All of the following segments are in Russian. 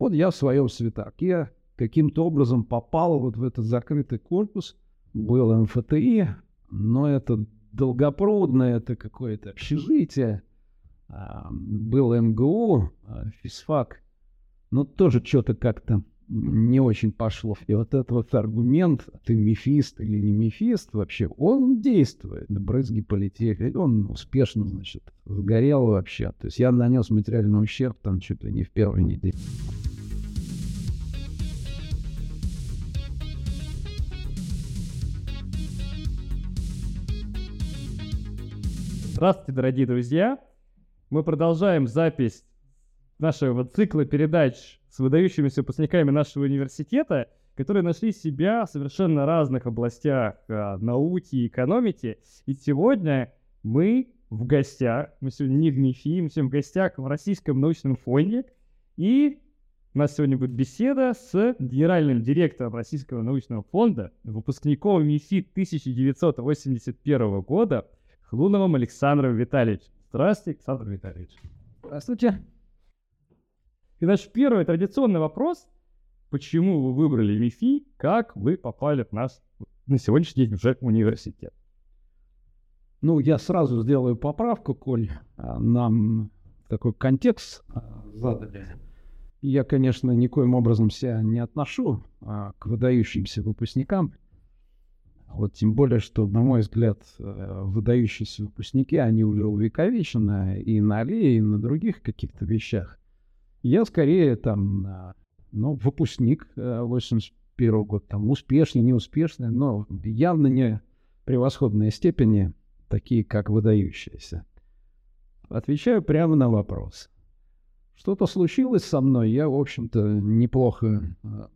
Вот я в своем свитаке каким-то образом попал вот в этот закрытый корпус, был МФТИ, но это долгопроводное, это какое-то общежитие, а, был МГУ, а, физфак, но тоже что-то как-то не очень пошло. И вот этот вот аргумент, ты мефист или не мефист вообще, он действует. Брызги полетели, он успешно, значит, сгорел вообще. То есть я нанес материальный ущерб там чуть ли не в первой неделе. Здравствуйте, дорогие друзья! Мы продолжаем запись нашего цикла передач с выдающимися выпускниками нашего университета, которые нашли себя в совершенно разных областях а, науки и экономики. И сегодня мы в гостях, мы сегодня не в МИФИ, мы сегодня в гостях в Российском научном фонде. И у нас сегодня будет беседа с генеральным директором Российского научного фонда, выпускником МИФИ 1981 года Хлуновым Александром Витальевичем. Здравствуйте, Александр Витальевич. Здравствуйте. И наш первый традиционный вопрос. Почему вы выбрали МИФИ? Как вы попали в наш на сегодняшний день уже университет? Ну, я сразу сделаю поправку, коль а, нам такой контекст а, задали. Я, конечно, никоим образом себя не отношу а, к выдающимся выпускникам. Вот тем более, что, на мой взгляд, э, выдающиеся выпускники, они уже увековечены и на аллее, и на других каких-то вещах. Я скорее там, ну, выпускник 81 -го года, там, успешный, неуспешный, но явно не превосходные степени, такие как выдающиеся. Отвечаю прямо на вопрос. Что-то случилось со мной, я, в общем-то, неплохо а,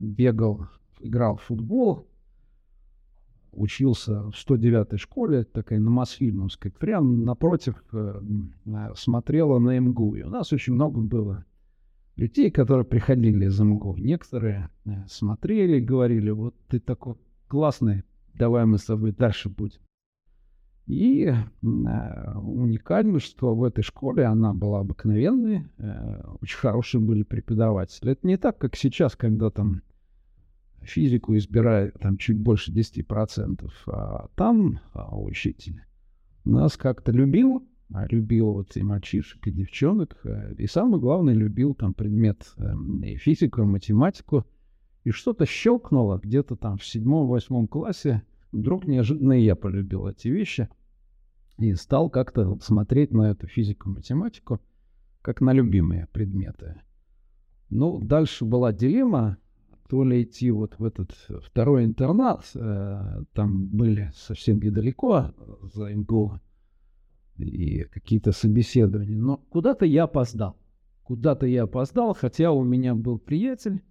бегал, играл в футбол, учился в 109-й школе, такая на Мосфильмовской, прямо напротив э, смотрела на МГУ. И у нас очень много было людей, которые приходили из МГУ. Некоторые э, смотрели, говорили, вот ты такой классный, давай мы с тобой дальше будем. И э, уникально, что в этой школе она была обыкновенной, э, очень хорошие были преподаватели. Это не так, как сейчас, когда там физику избирает там чуть больше 10%, а там а, учитель нас как-то любил, а любил вот и мальчишек, и девчонок, а, и самое главное, любил там предмет эм, и физику, и математику, и что-то щелкнуло где-то там в седьмом-восьмом классе, вдруг неожиданно я полюбил эти вещи и стал как-то смотреть на эту физику, математику, как на любимые предметы. Ну, дальше была дилемма, то ли идти вот в этот второй интернат, э, там были совсем недалеко за МГУ и какие-то собеседования, но куда-то я опоздал. Куда-то я опоздал, хотя у меня был приятель,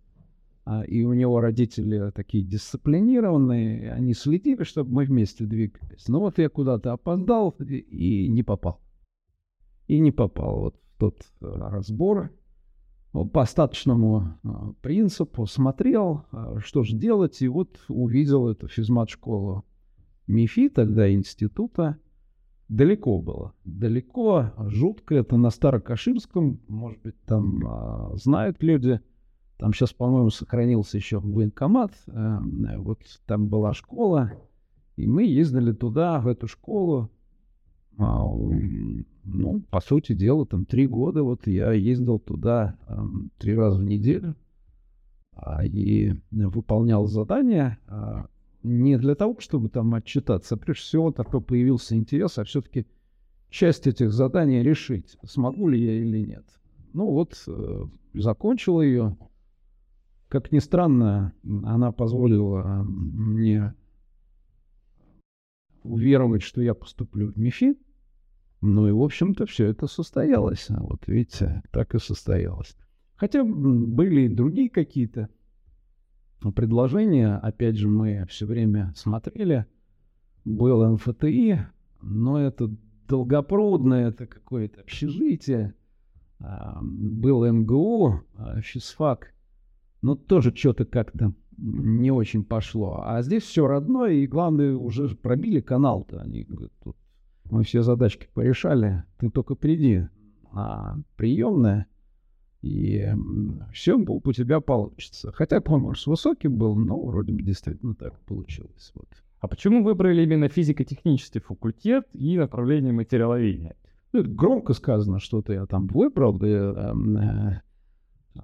а, и у него родители такие дисциплинированные, они следили, чтобы мы вместе двигались. Но вот я куда-то опоздал и, и не попал. И не попал вот в тот э, разбор, по остаточному а, принципу смотрел, а, что же делать, и вот увидел эту физмат-школу МИФИ, тогда института. Далеко было, далеко, жутко, это на Старокаширском, может быть, там а, знают люди, там сейчас, по-моему, сохранился еще военкомат, а, вот там была школа, и мы ездили туда, в эту школу, а, ну, по сути дела, там три года вот я ездил туда э, три раза в неделю а, и выполнял задания а, не для того, чтобы там отчитаться, а прежде всего такой появился интерес, а все-таки часть этих заданий решить, смогу ли я или нет. Ну вот, э, закончил ее. Как ни странно, она позволила мне уверовать, что я поступлю в МИФИ. Ну и, в общем-то, все это состоялось. А вот видите, так и состоялось. Хотя были и другие какие-то предложения. Опять же, мы все время смотрели. Был МФТИ, но это долгопроводное, это какое-то общежитие. А, был МГУ, а, физфак. Но тоже что-то как-то не очень пошло. А здесь все родное, и главное, уже пробили канал-то. Они говорят, тут мы все задачки порешали, ты только приди. А приемная, и все у тебя получится. Хотя конкурс высокий был, но вроде бы действительно так получилось. Вот. А почему выбрали именно физико-технический факультет и направление материаловедения? Ну, громко сказано, что-то я там выбрал. Да, э,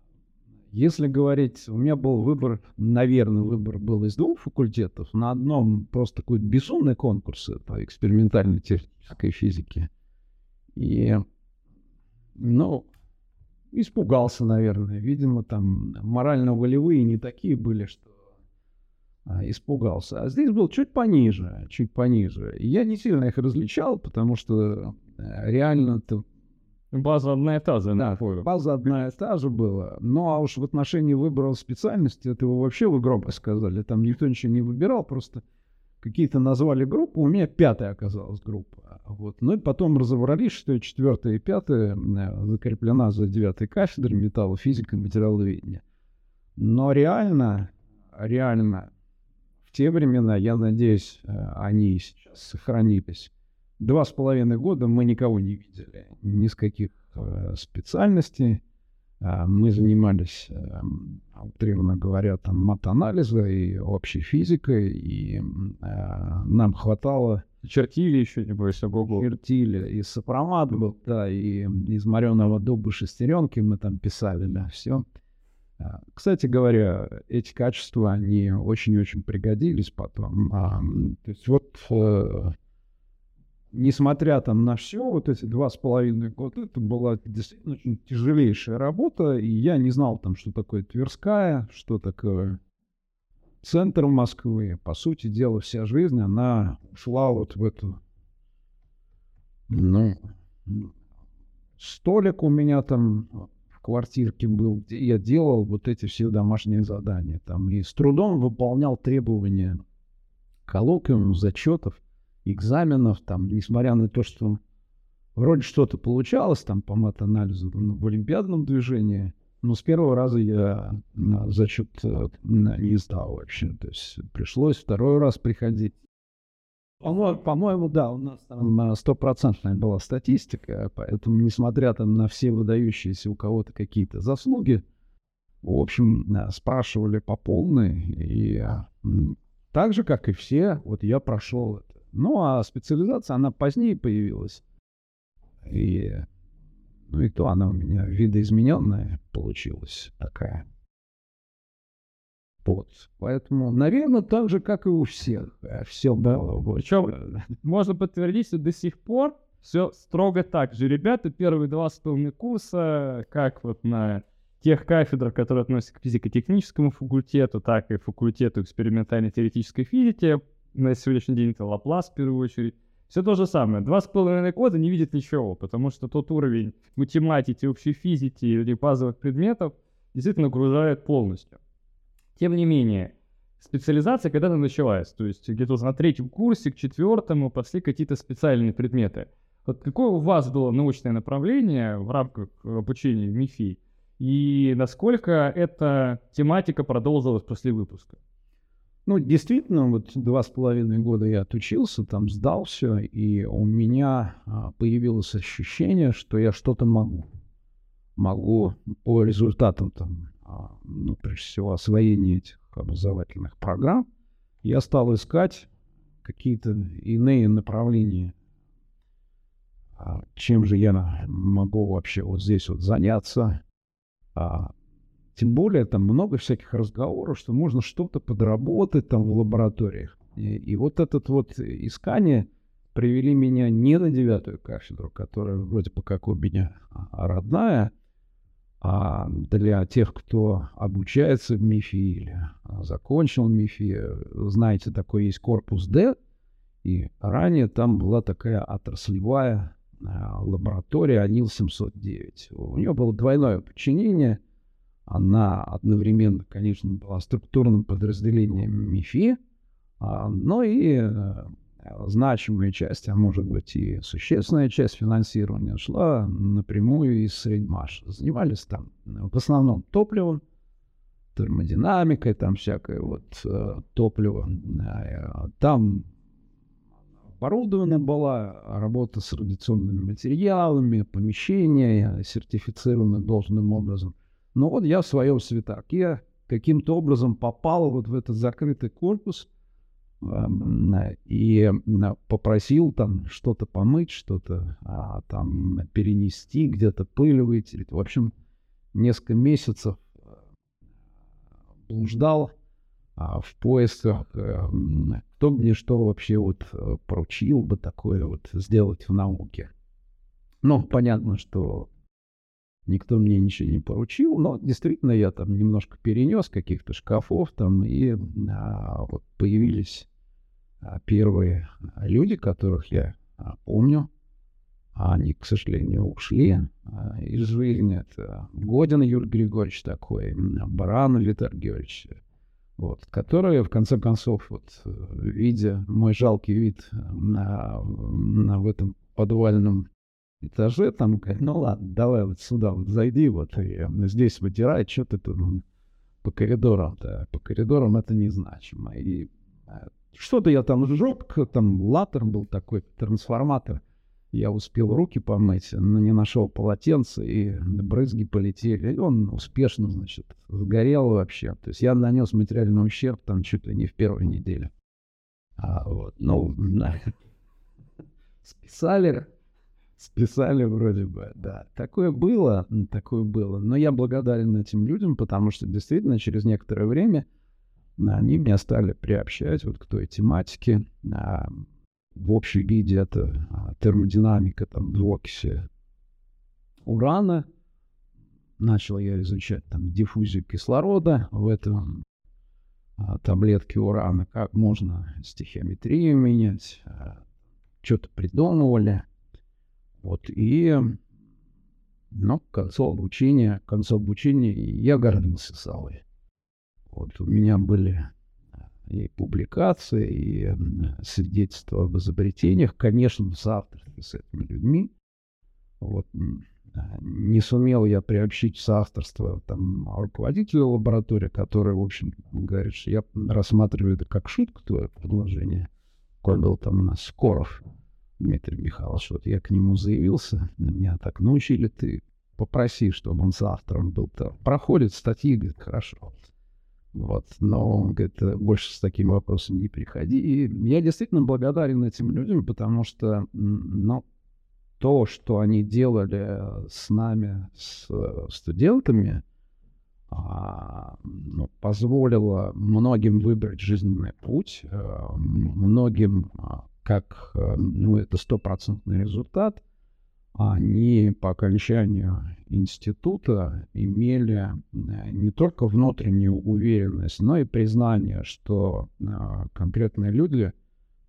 если говорить, у меня был выбор, наверное, выбор был из двух факультетов. На одном просто такой безумный конкурс по экспериментальной теоретической физике. И, ну, испугался, наверное. Видимо, там морально-волевые не такие были, что а, испугался. А здесь был чуть пониже, чуть пониже. И я не сильно их различал, потому что э, реально База одна и та же. Да, база одна и та же была. Ну, а уж в отношении выбора специальности, это вы вообще вы громко сказали. Там никто ничего не выбирал, просто какие-то назвали группу. У меня пятая оказалась группа. Вот. Ну и потом разобрались, что четвертая и пятая э, закреплена за девятой кафедрой металлофизика и материаловедения. Но реально, реально, в те времена, я надеюсь, э, они сейчас сохранились два с половиной года мы никого не видели, ни с каких э, специальностей. Э, мы занимались, э, говоря, там матанализа и общей физикой, и э, нам хватало... Чертили еще, не бойся, ого Чертили, и сопромат был, да, и из мореного дуба шестеренки мы там писали, да, все. Э, кстати говоря, эти качества, они очень-очень пригодились потом. А, то есть вот э, несмотря там на все, вот эти два с половиной года, это была действительно очень тяжелейшая работа, и я не знал там, что такое Тверская, что такое центр Москвы. По сути дела, вся жизнь, она шла вот в эту... Ну, столик у меня там в квартирке был, где я делал вот эти все домашние задания. Там и с трудом выполнял требования коллоквиум, зачетов экзаменов, там, несмотря на то, что вроде что-то получалось там по мат-анализу в олимпиадном движении, но с первого раза я на зачет э, не сдал вообще. То есть пришлось второй раз приходить. По-моему, по да, у нас там стопроцентная была статистика, поэтому, несмотря там на все выдающиеся у кого-то какие-то заслуги, в общем, спрашивали по полной, и так же, как и все, вот я прошел это. Ну, а специализация, она позднее появилась. И, ну, и то она у меня видоизмененная получилась такая. Вот. Поэтому, наверное, так же, как и у всех. Все было. Причем можно подтвердить, что до сих пор все строго так же. Ребята первые два с половиной курса, как вот на тех кафедрах, которые относятся к физико-техническому факультету, так и факультету экспериментальной теоретической физики, на сегодняшний день это Лаплас в первую очередь. Все то же самое. Два с половиной года не видит ничего, потому что тот уровень математики, общей физики или базовых предметов действительно окружает полностью. Тем не менее, специализация когда-то началась, то есть где-то на третьем курсе, к четвертому пошли какие-то специальные предметы. Вот какое у вас было научное направление в рамках обучения в МИФИ, и насколько эта тематика продолжилась после выпуска? Ну, действительно, вот два с половиной года я отучился, там сдал все, и у меня а, появилось ощущение, что я что-то могу. Могу по результатам, там, а, ну, прежде всего, освоения этих образовательных программ, я стал искать какие-то иные направления, а, чем же я могу вообще вот здесь вот заняться, тем более там много всяких разговоров, что можно что-то подработать там в лабораториях. И, и вот этот вот искание привели меня не на девятую кафедру, которая вроде бы как у меня родная, а для тех, кто обучается в МИФИ или закончил МИФИ, знаете, такой есть корпус Д, и ранее там была такая отраслевая а, лаборатория АНИЛ-709. У нее было двойное подчинение – она одновременно, конечно, была структурным подразделением МИФИ, а, но и э, значимая часть, а может быть и существенная часть финансирования шла напрямую из Средмаш. Занимались там в основном топливом, термодинамикой, там всякое вот э, топливо. Там оборудована была, работа с радиационными материалами, помещения сертифицированы должным образом. Но вот я в своем свитаке каким-то образом попал вот в этот закрытый корпус эм, и попросил там что-то помыть, что-то а, там перенести, где-то пыль вытереть. В общем, несколько месяцев э, блуждал а, в поисках, э, кто мне что вообще вот э, поручил бы такое вот сделать в науке. Ну, понятно, что никто мне ничего не поручил, но действительно я там немножко перенес каких-то шкафов там, и а, вот появились а, первые люди, которых я а, помню. Они, к сожалению, ушли а, из жизни. Это Годин Юрий Григорьевич такой, Баран Виталий Георгиевич, вот, которые, в конце концов, вот, видя мой жалкий вид на, на в этом подвальном этаже, там, ну ладно, давай вот сюда вот зайди, вот, и здесь вытирай, что ты тут по коридорам-то, по коридорам это незначимо. И э, что-то я там сжег, там латер был такой, трансформатор, я успел руки помыть, но не нашел полотенца, и брызги полетели. И он успешно, значит, сгорел вообще. То есть я нанес материальный ущерб там чуть ли не в первой неделе. А, вот, ну, списали, списали вроде бы, да. Такое было, такое было. Но я благодарен этим людям, потому что действительно через некоторое время они меня стали приобщать вот к той тематике. А, в общей виде это а, термодинамика там, в окисе урана. Начал я изучать там диффузию кислорода в этом а, таблетке урана, как можно стихиометрию менять, а, что-то придумывали. Вот, и ну, к концу обучения, к концу обучения я гордился собой. Вот у меня были и публикации, и свидетельства об изобретениях, конечно, в соавторстве с этими людьми. Вот. Не сумел я приобщить соавторство там, руководителя лаборатории, который, в общем, говорит, что я рассматриваю это как шутку, твое предложение. Какой был там у нас Скоров Дмитрий Михайлович. Вот я к нему заявился, меня так научили, ты попроси, чтобы он соавтором был. -то. Проходит статьи, говорит, хорошо. Вот. Но он говорит, «Э, больше с такими вопросами не приходи. И я действительно благодарен этим людям, потому что ну, то, что они делали с нами, с э, студентами, а, ну, позволило многим выбрать жизненный путь, а, многим, а, как ну, это стопроцентный результат, они по окончанию института имели э, не только внутреннюю уверенность, но и признание, что э, конкретные люди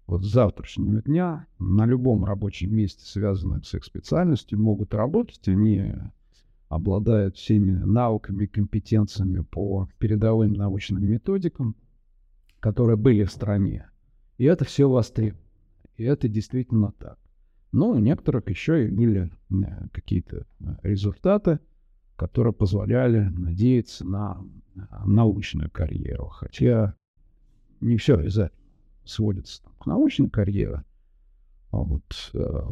вот с завтрашнего дня на любом рабочем месте, связанном с их специальностью, могут работать, они обладают всеми навыками, компетенциями по передовым научным методикам, которые были в стране. И это все востребовано. И это действительно так. Но у некоторых еще и были э, какие-то э, результаты, которые позволяли надеяться на научную карьеру. Хотя не все этого сводится к научной карьере. А вот э,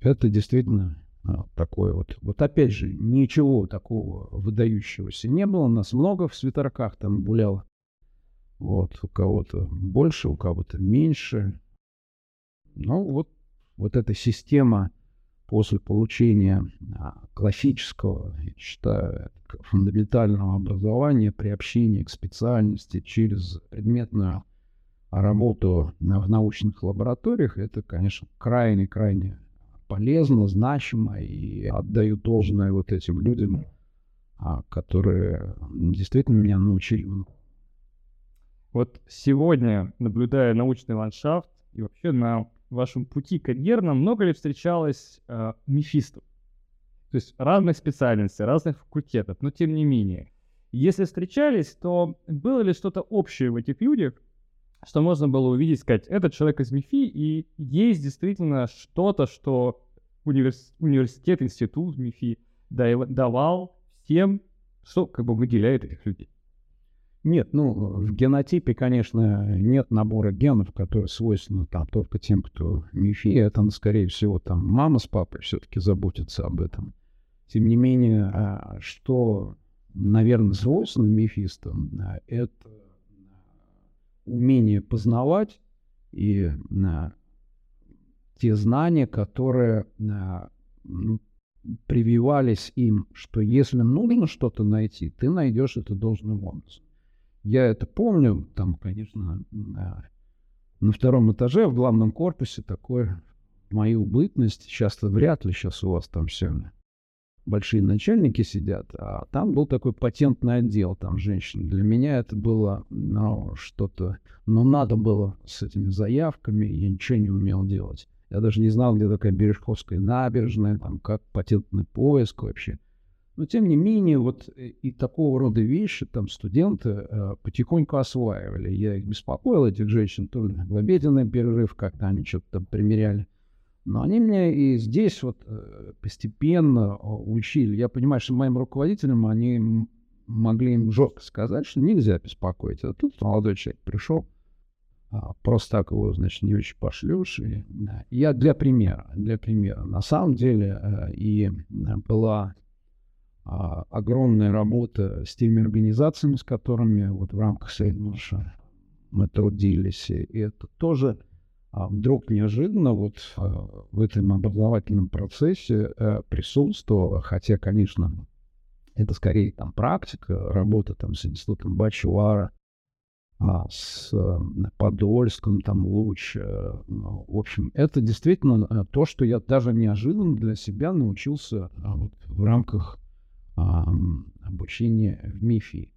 это действительно э, такое вот. Вот опять же, ничего такого выдающегося не было. У нас много в свитерках там гуляло. Вот, у кого-то больше, у кого-то меньше. Ну, вот вот эта система после получения а, классического, я считаю, фундаментального образования, приобщения к специальности через предметную работу в научных лабораториях, это, конечно, крайне-крайне полезно, значимо, и отдаю должное вот этим людям, а, которые действительно меня научили. Вот сегодня, наблюдая научный ландшафт и вообще на в вашем пути карьерном много ли встречалось э, мифистов? То есть разных специальностей, разных факультетов, но тем не менее. Если встречались, то было ли что-то общее в этих людях, что можно было увидеть, сказать, этот человек из МИФИ, и есть действительно что-то, что универс... университет, институт МИФИ давал всем, что как бы выделяет этих людей? Нет, ну, в генотипе, конечно, нет набора генов, которые свойственны там только тем, кто мифи. Это, скорее всего, там мама с папой все-таки заботятся об этом. Тем не менее, а, что, наверное, свойственно мифистам, а, это умение познавать и а, те знания, которые ну, прививались им, что если нужно что-то найти, ты найдешь это должным образом. Я это помню, там, конечно, на втором этаже в главном корпусе такое мою бытность. Сейчас-то вряд ли сейчас у вас там все большие начальники сидят, а там был такой патентный отдел, там женщин. Для меня это было ну, что-то, но ну, надо было с этими заявками, я ничего не умел делать. Я даже не знал, где такая Бережковская набережная, там как патентный поиск вообще. Но тем не менее, вот э, и такого рода вещи там студенты э, потихоньку осваивали. Я их беспокоил, этих женщин, то в обеденный перерыв как-то они что-то там примеряли. Но они меня и здесь вот э, постепенно учили. Я понимаю, что моим руководителям они могли им жестко сказать, что нельзя беспокоить. А тут молодой человек пришел, а, просто так его, значит, не очень пошлешь. И, да. Я для примера, для примера. На самом деле э, и была а, огромная работа с теми организациями, с которыми вот в рамках Сейдмарша мы трудились. И это тоже а вдруг неожиданно вот а, в этом образовательном процессе э, присутствовала, хотя, конечно, это скорее там практика, работа там с институтом Бачуара, а, с э, Подольском, там Луч. Э, ну, в общем, это действительно то, что я даже неожиданно для себя научился вот, в рамках обучения в МИФИ.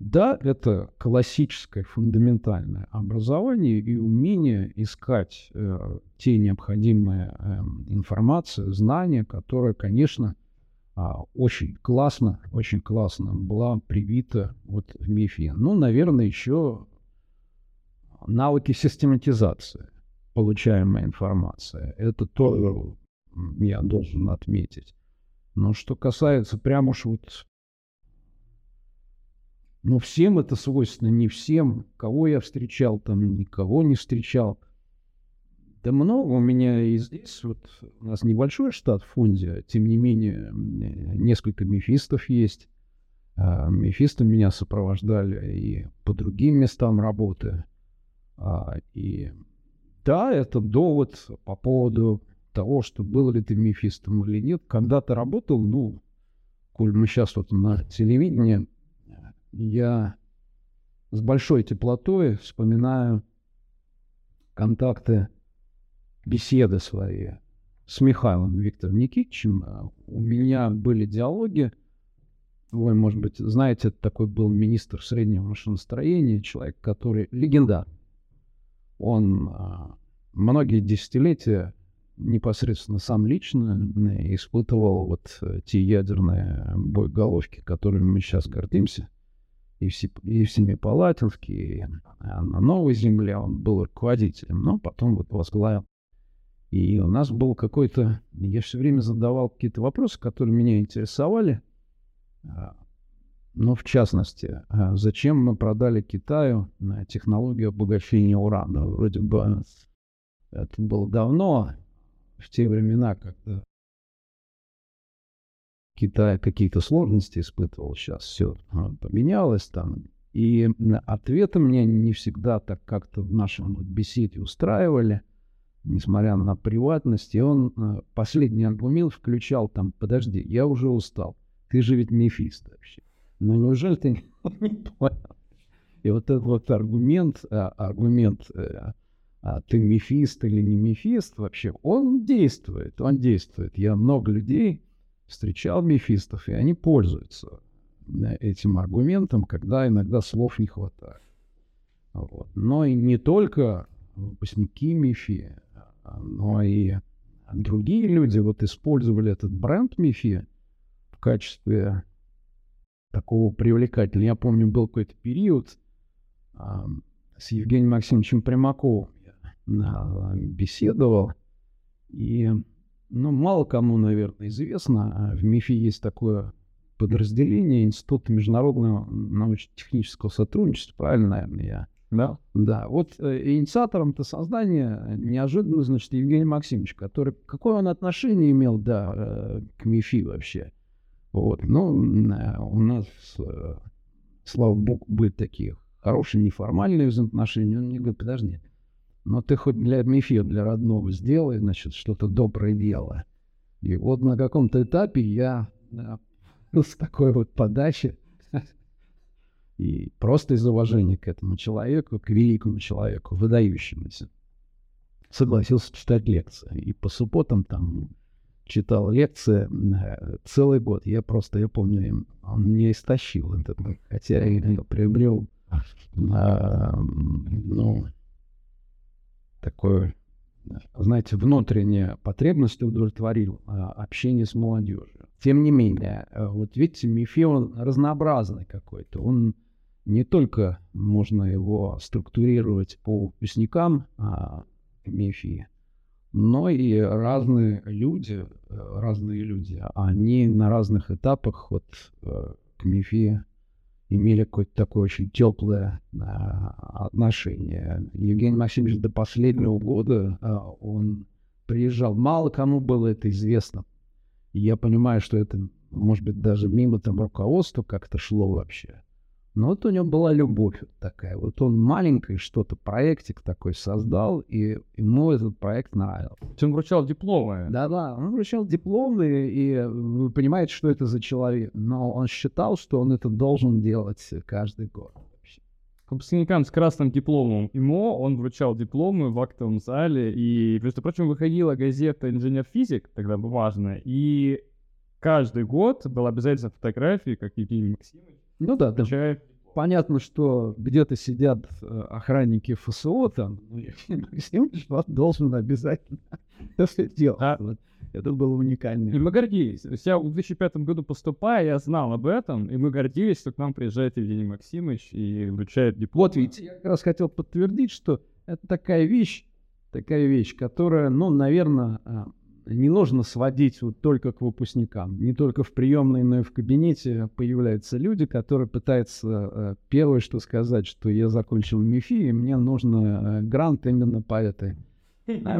Да, это классическое фундаментальное образование и умение искать э, те необходимые э, информации, знания, которые, конечно, э, очень классно, очень классно была привита вот в МИФе. Ну, наверное, еще навыки систематизации получаемой информации. Это тоже я должен отметить. Но что касается прямо уж вот но всем это свойственно, не всем. Кого я встречал, там никого не встречал. Да много у меня и здесь, вот у нас небольшой штат в фонде, тем не менее, несколько мефистов есть. А, мефисты меня сопровождали и по другим местам работы. А, и да, это довод по поводу того, что был ли ты мефистом или нет. Когда ты работал, ну, коль мы сейчас вот на телевидении я с большой теплотой вспоминаю контакты, беседы свои с Михаилом Виктором Никитичем. У меня были диалоги. Вы, может быть, знаете, это такой был министр среднего машиностроения, человек, который легенда. Он а, многие десятилетия непосредственно сам лично испытывал вот э, те ядерные боеголовки, которыми мы сейчас гордимся – и в, и в Семипалатинске, и на Новой Земле он был руководителем, но потом вот возглавил. И у нас был какой-то... Я все время задавал какие-то вопросы, которые меня интересовали. Ну, в частности, а, зачем мы продали Китаю технологию обогащения урана? Вроде бы это было давно, в те времена, когда Китай какие-то сложности испытывал, сейчас все а, поменялось там. И ответы мне не всегда так как-то в нашем беседе устраивали, несмотря на приватность. И он а, последний аргумент включал там, подожди, я уже устал, ты же ведь мефист вообще. Но неужели ты не понял? И вот этот вот аргумент, а, аргумент, э, ты мефист или не мефист вообще, он действует, он действует. Я много людей встречал мефистов, и они пользуются этим аргументом, когда иногда слов не хватает. Вот. Но и не только выпускники МИФИ, но и другие люди вот использовали этот бренд МИФИ в качестве такого привлекательного. Я помню, был какой-то период а, с Евгением Максимовичем Примаковым а, беседовал, и ну, мало кому, наверное, известно. А в МИФе есть такое подразделение Института международного научно-технического сотрудничества, правильно, наверное, я? Да. Да, вот э, инициатором-то создания неожиданно, значит, Евгений Максимович, который, какое он отношение имел, да, э, к МИФИ вообще? Вот, ну, э, у нас, э, слава богу, были такие хорошие неформальные взаимоотношения. Он мне говорит, подожди, но ты хоть для МИФИ, для родного сделай, значит, что-то доброе дело. И вот на каком-то этапе я с такой вот подачи и просто из уважения к этому человеку, к великому человеку, выдающемуся, согласился читать лекции. И по субботам там читал лекции э, целый год. Я просто, я помню, он мне истощил этот, хотя я приобрел, а, ну, такое, знаете, внутренняя потребность удовлетворил а, общение с молодежью. Тем не менее, э, вот видите, Мифе, он разнообразный какой-то. Он не только можно его структурировать по выпускникам а, МИФИ, но и разные люди, э, разные люди, они на разных этапах вот э, к МИФИ имели какое-то такое очень теплое а, отношение. Евгений Максимович до последнего года а, он приезжал. Мало кому было это известно. Я понимаю, что это, может быть, даже мимо там руководства как-то шло вообще. Но вот у него была любовь вот такая. Вот он маленький что-то, проектик такой создал, и ему этот проект нравился. Он вручал дипломы. Да-да, он вручал дипломы, и вы понимаете, что это за человек. Но он считал, что он это должен делать каждый год. Выпускникам с красным дипломом ИМО он вручал дипломы в актовом зале, и, между прочим, выходила газета «Инженер-физик», тогда бумажная, и каждый год была обязательно фотография, как Евгений Максимович ну да, да. Понятно, что где-то сидят э, охранники ФСО там, ну, Максимович должен обязательно это делать. А? Это было уникально. И мы гордились. Я в 2005 году поступая, я знал об этом, и мы гордились, что к нам приезжает Евгений Максимович и вручает диплом. Вот видите, я как раз хотел подтвердить, что это такая вещь, такая вещь, которая, ну, наверное, а, не нужно сводить вот только к выпускникам. Не только в приемной, но и в кабинете появляются люди, которые пытаются э, первое, что сказать, что я закончил МИФИ, и мне нужно э, грант именно по этой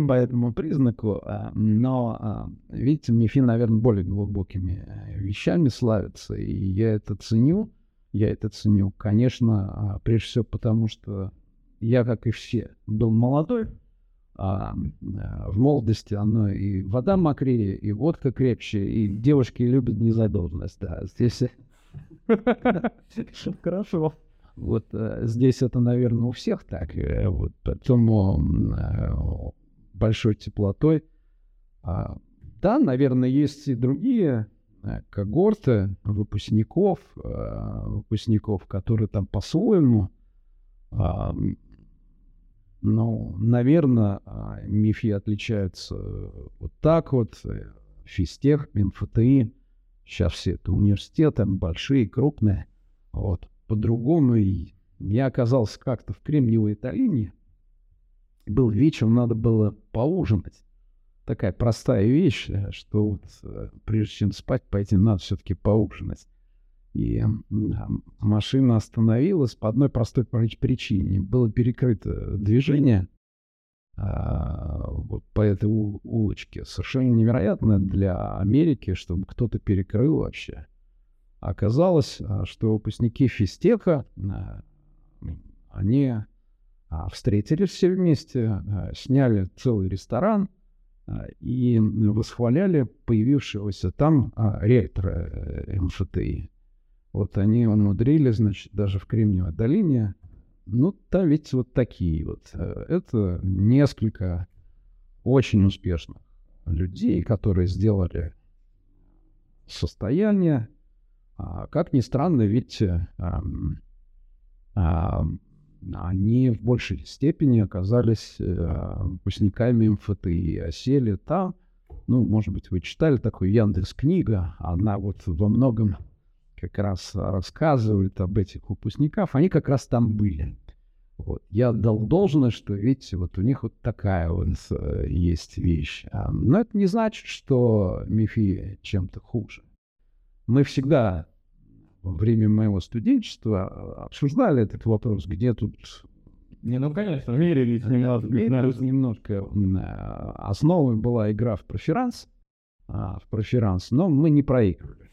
по этому признаку. А, но, а, видите, МИФИ, наверное, более глубокими э, вещами славится, и я это ценю. Я это ценю, конечно, а, прежде всего потому, что я, как и все, был молодой, а, в молодости оно и вода мокрее, и водка крепче, и девушки любят незадолженность. Да, здесь... Хорошо. Вот э, здесь это, наверное, у всех так. Э, вот, поэтому э, большой теплотой. А, да, наверное, есть и другие когорты выпускников, выпускников, которые там по-своему а, ну, наверное, а, МИФИ отличаются вот так вот. Э, Физтех, МФТИ. Сейчас все это университеты, большие, крупные. Вот. По-другому. И я оказался как-то в Кремниевой долине. Был вечер, надо было поужинать. Такая простая вещь, э, что вот э, прежде чем спать пойти, надо все-таки поужинать. И машина остановилась по одной простой причине. Было перекрыто движение а, вот по этой улочке. Совершенно невероятно для Америки, чтобы кто-то перекрыл вообще. Оказалось, а, что выпускники физтеха, а, они встретились все вместе, сняли целый ресторан и восхваляли появившегося там ректора э, МФТИ. Вот они умудрились, значит, даже в Кремниевой долине. Ну, там ведь вот такие вот. Э, это несколько очень успешных людей, которые сделали состояние. А, как ни странно, ведь а, а, они в большей степени оказались а, выпускниками МФТИ, осели там. Ну, может быть, вы читали такую Яндекс книга, она вот во многом как раз рассказывают об этих выпускниках, они как раз там были. Вот. Я дал должное, что, видите, вот у них вот такая вот э, есть вещь. А, но это не значит, что МИФИ чем-то хуже. Мы всегда во время моего студенчества а, обсуждали этот вопрос, где тут не, ну, конечно, мерились немного. Мерились немножко. А, основой была игра в проферанс, а, в проферанс, но мы не проигрывали.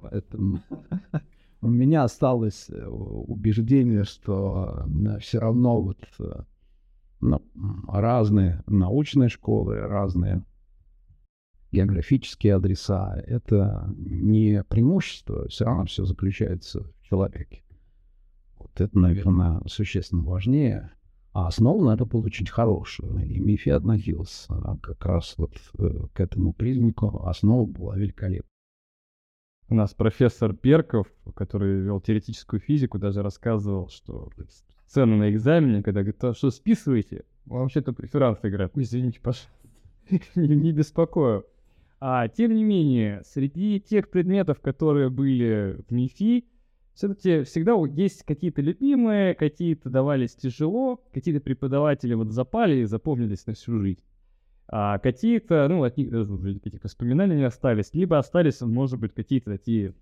Поэтому у меня осталось э, убеждение, что э, все равно вот э, ну, разные научные школы, разные географические адреса, это не преимущество, все равно все заключается в человеке. Вот это, наверное, существенно важнее. А основу надо получить хорошую. И Мифи относился как раз вот к этому признаку. Основа была великолепна. У нас профессор Перков, который вел теоретическую физику, даже рассказывал, что цену на экзамене, когда говорит, а что списываете? Вообще-то преферанс играет. Извините, пожалуйста. не беспокою. А тем не менее, среди тех предметов, которые были в МИФИ, все-таки всегда есть какие-то любимые, какие-то давались тяжело, какие-то преподаватели вот запали и запомнились на всю жизнь а какие-то, ну, от них даже уже какие-то воспоминания не остались, либо остались, может быть, какие-то такие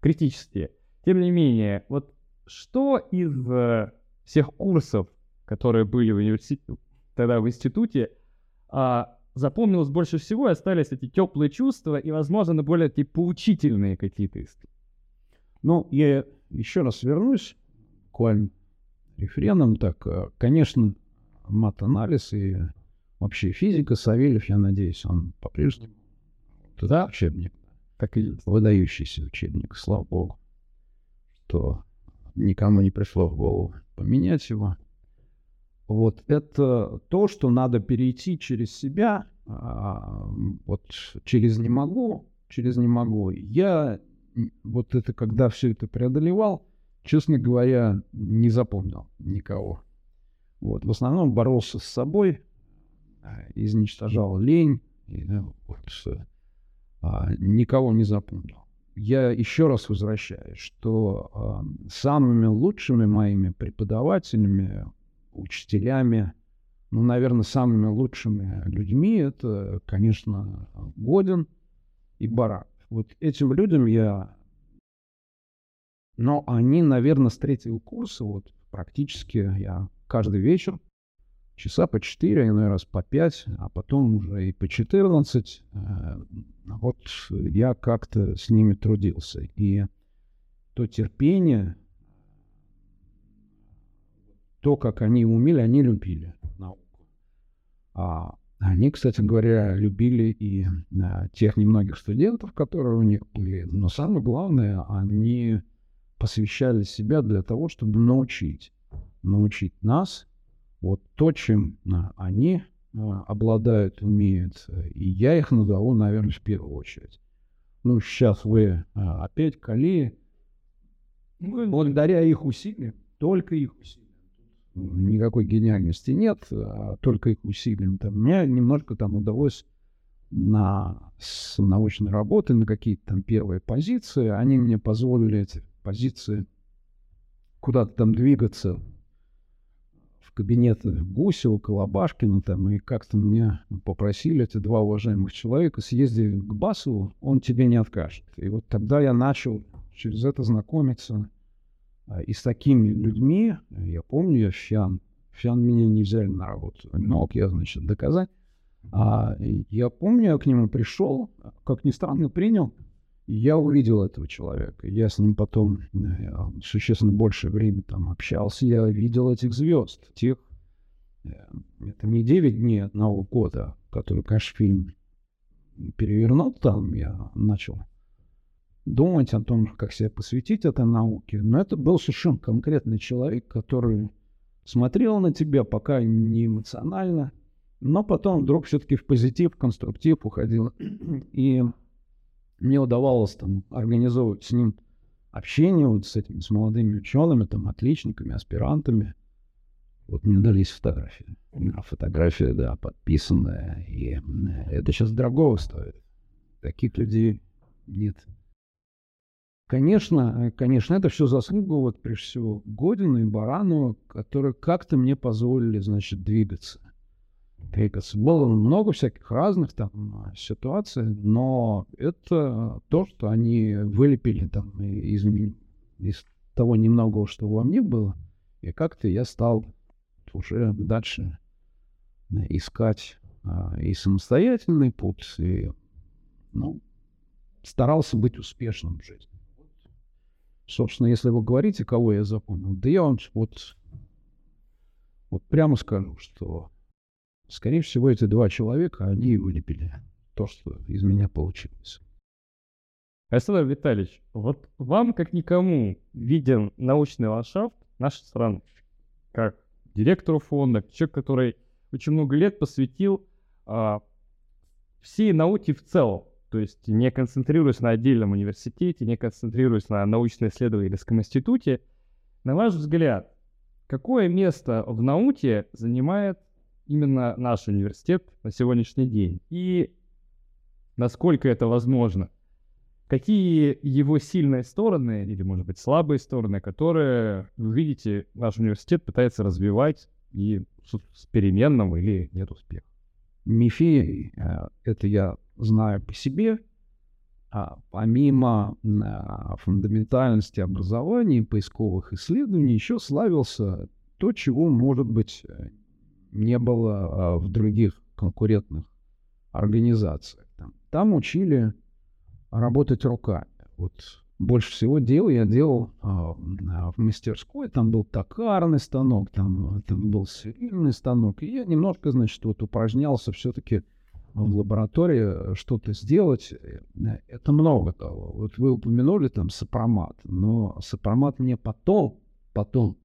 критические. Тем не менее, вот что из э, всех курсов, которые были в университете, тогда в институте, а, запомнилось больше всего, и остались эти теплые чувства и, возможно, более такие поучительные какие-то истории? Ну, я еще раз вернусь буквально рефреном. Так, э, конечно, мат-анализ и Вообще физика, Савельев, я надеюсь, он по-прежнему туда учебник, как и выдающийся учебник, слава богу, что никому не пришло в голову поменять его. Вот это то, что надо перейти через себя, а, вот через не могу, через не могу. Я вот это, когда все это преодолевал, честно говоря, не запомнил никого. Вот, в основном боролся с собой, Э, изничтожал лень, и, вот, а, никого не запомнил. Я еще раз возвращаюсь, что а, самыми лучшими моими преподавателями, учителями, ну, наверное, самыми лучшими людьми это, конечно, Годин и Барак. Вот этим людям я... Но они, наверное, с третьего курса, вот практически я каждый вечер часа по 4, иной раз по 5, а потом уже и по 14. Э, вот я как-то с ними трудился. И то терпение, то, как они умели, они любили науку. А они, кстати говоря, любили и а, тех немногих студентов, которые у них были. Но самое главное, они посвящали себя для того, чтобы научить. Научить нас вот то, чем а, они а, обладают, умеют, и я их назову, наверное, в первую очередь. Ну, сейчас вы а, опять Кали, благодаря их усилиям, только их усилиям, никакой гениальности нет, а только их усилиям. Там, мне немножко там удалось на с научной работы, на какие-то там первые позиции, они мне позволили эти позиции куда-то там двигаться кабинет Гусева, Колобашкина там, и как-то меня попросили эти два уважаемых человека съездить к Басову, он тебе не откажет. И вот тогда я начал через это знакомиться и с такими людьми, я помню, я Фиан, Фиан меня не взяли на работу, мог я, значит, доказать. А я помню, я к нему пришел, как ни странно, принял, я увидел этого человека. Я с ним потом э, существенно больше времени там общался. Я видел этих звезд, тех... Э, это не 9 дней одного года, который, конечно, фильм перевернул там. Я начал думать о том, как себя посвятить этой науке. Но это был совершенно конкретный человек, который смотрел на тебя пока не эмоционально, но потом вдруг все-таки в позитив, в конструктив уходил. И мне удавалось там организовывать с ним общение вот с этими, с молодыми учеными, там, отличниками, аспирантами. Вот мне дались фотографии. А фотография, да, подписанная. И это сейчас дорого стоит. Таких людей нет. Конечно, конечно, это все заслуга, вот, прежде всего, Годину и Барану, которые как-то мне позволили, значит, двигаться. двигаться. Было много всяких разных там ситуаций, но это то, что они вылепили там из, из того немногого, что во мне было, и как-то я стал уже дальше искать а, и самостоятельный путь, и ну, старался быть успешным в жизни. Собственно, если вы говорите, кого я запомнил, да я вам вот, вот прямо скажу, что, скорее всего, эти два человека, они вылепили то, что из меня получилось. Александр Витальевич, вот вам, как никому, виден научный ландшафт нашей страны, как директору фонда, человек, который очень много лет посвятил а, всей науке в целом. То есть не концентрируясь на отдельном университете, не концентрируясь на научно-исследовательском институте, на ваш взгляд, какое место в науке занимает именно наш университет на сегодняшний день? И насколько это возможно? Какие его сильные стороны или, может быть, слабые стороны, которые, вы видите, наш университет пытается развивать и с переменным или нет успеха? МИФИ, э, это я знаю по себе, а помимо а, фундаментальности образования и поисковых исследований, еще славился то, чего, может быть, э, не было а, в других конкурентных организациях. Там, учили работать руками. Вот больше всего дел я делал а, в мастерской. Там был токарный станок, там, там был сверлильный станок. И я немножко, значит, вот упражнялся все-таки в лаборатории что-то сделать. Это много того. Вот вы упомянули там сопромат, но сопромат мне потом, потом,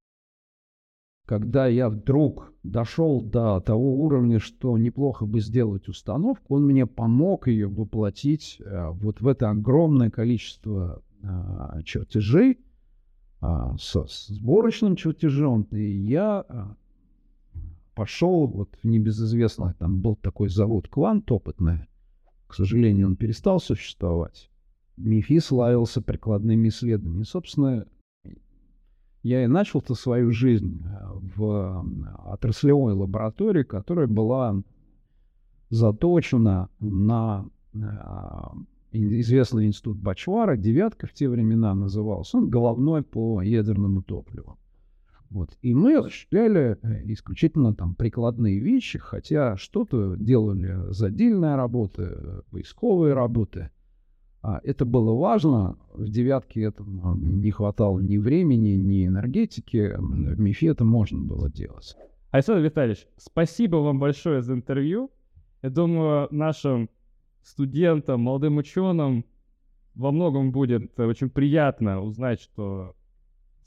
когда я вдруг дошел до того уровня, что неплохо бы сделать установку, он мне помог ее воплотить э, вот в это огромное количество а, чертежей, а, со сборочным чертежом, и я а, пошел вот в небезызвестное, там был такой завод «Квант» опытный, к сожалению, он перестал существовать. МИФИ славился прикладными исследованиями. Собственно, я и начал-то свою жизнь в отраслевой лаборатории, которая была заточена на известный институт Бачвара, девятка в те времена назывался, он головной по ядерному топливу. Вот. И мы осуществляли э, исключительно там прикладные вещи, хотя что-то делали задельные работы, э, поисковые работы. А это было важно. В девятке этому не хватало ни времени, ни энергетики. В МИФе это можно было делать. Александр Витальевич, спасибо вам большое за интервью. Я думаю, нашим студентам, молодым ученым во многом будет очень приятно узнать, что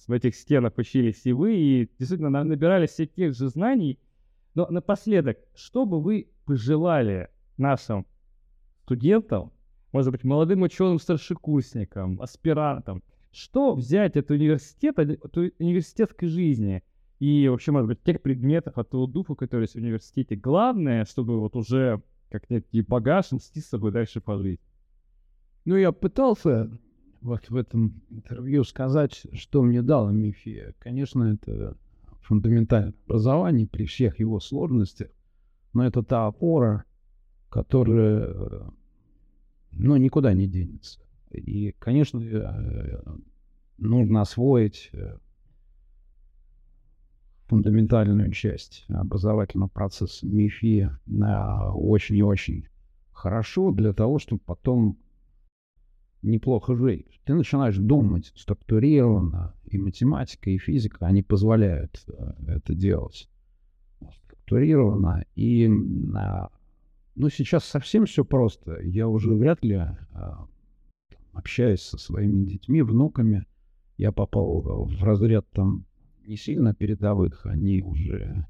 в этих стенах учились и вы, и действительно набирались всех тех же знаний. Но напоследок, что бы вы пожелали нашим студентам, может быть, молодым ученым-старшекурсникам, аспирантам, что взять от университета, от университетской жизни и вообще, может быть, тех предметов, от того духа, который есть в университете. Главное, чтобы вот уже как некий багаж нести с собой дальше по. Ну, я пытался вот в этом интервью сказать, что мне дало МИФИ. Конечно, это фундаментальное образование при всех его сложностях, но это та опора, которая ну, никуда не денется. И, конечно, э, нужно освоить э, фундаментальную часть образовательного процесса МИФИ очень и очень хорошо для того, чтобы потом неплохо жить. Ты начинаешь думать структурированно, и математика, и физика, они позволяют э, это делать структурированно. И ну, сейчас совсем все просто. Я уже вряд ли а, общаюсь со своими детьми, внуками. Я попал в разряд там не сильно передовых, они уже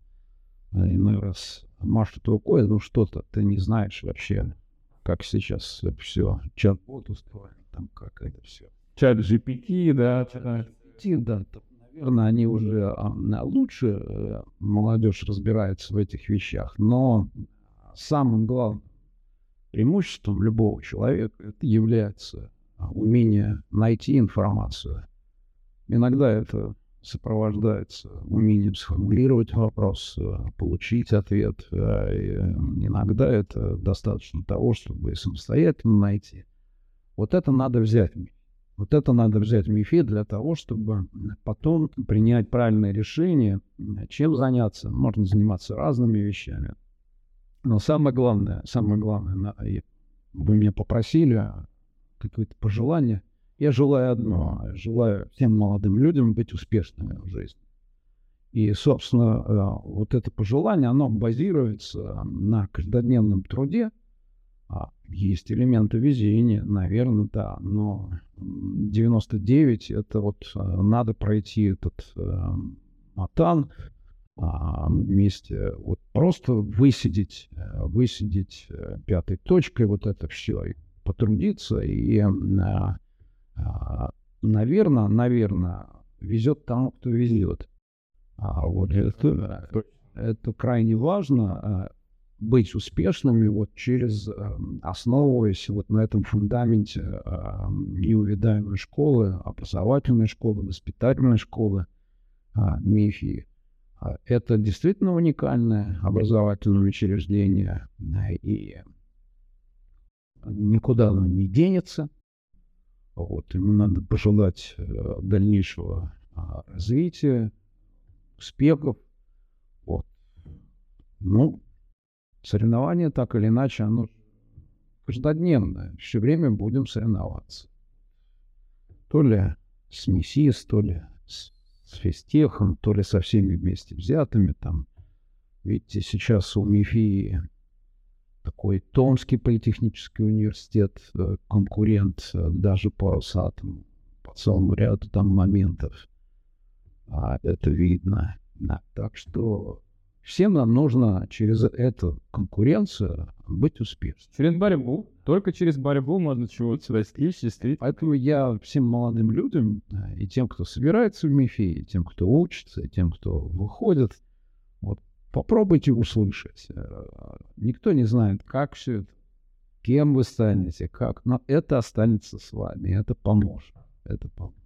э, иной раз машут рукой, ну что-то ты не знаешь вообще, как сейчас все, чат-бот устроен, там как это все. Чат GPT, да, чат GPT, да, наверное, они уже а, лучше э, молодежь разбирается в этих вещах, но самым главным преимуществом любого человека это является а, умение найти информацию. Иногда это сопровождается умением сформулировать вопрос, э, получить ответ. Э, иногда это достаточно того, чтобы самостоятельно найти. Вот это надо взять вот это надо взять в МИФИ для того, чтобы потом принять правильное решение, чем заняться. Можно заниматься разными вещами. Но самое главное, самое главное, вы меня попросили какое-то пожелание. Я желаю одно. Желаю всем молодым людям быть успешными в жизни. И, собственно, э, вот это пожелание, оно базируется на каждодневном труде, а, есть элементы везения, наверное, да, но 99 это вот э, надо пройти этот э, матан а, вместе, вот просто высидеть, э, высидеть э, пятой точкой вот это все, и потрудиться, и, а, а, наверное, наверное, везет тому, кто везет. А вот это, это крайне важно. А, быть успешными вот через, э, основываясь вот на этом фундаменте э, неувидаемой школы, образовательной школы, воспитательной школы э, МИФИ. Это действительно уникальное образовательное учреждение, и никуда оно не денется. Вот, ему надо пожелать дальнейшего развития, успехов. Вот. Ну, Соревнование так или иначе, оно каждодневное. Все время будем соревноваться. То ли с МИСИС, то ли с, с физтехом, то ли со всеми вместе взятыми. Там. Видите, сейчас у МИФИ такой Томский политехнический университет, э, конкурент э, даже по САТам, по целому ряду там моментов. А это видно. Да. Так что Всем нам нужно через эту конкуренцию быть успешным. Через борьбу. Только через борьбу можно чего-то достичь, действительно. Поэтому я всем молодым людям, э, и тем, кто собирается в МИФИ, и тем, кто учится, и тем, кто выходит, вот попробуйте услышать. Э, никто не знает, как все это, кем вы станете, как, но это останется с вами, это поможет. Это поможет.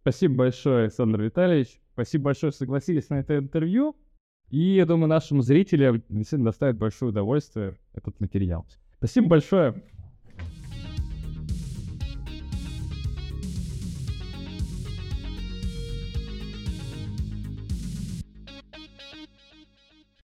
Спасибо большое, Александр Витальевич. Спасибо большое, что согласились на это интервью. И я думаю, нашим зрителям действительно доставит большое удовольствие этот материал. Спасибо большое.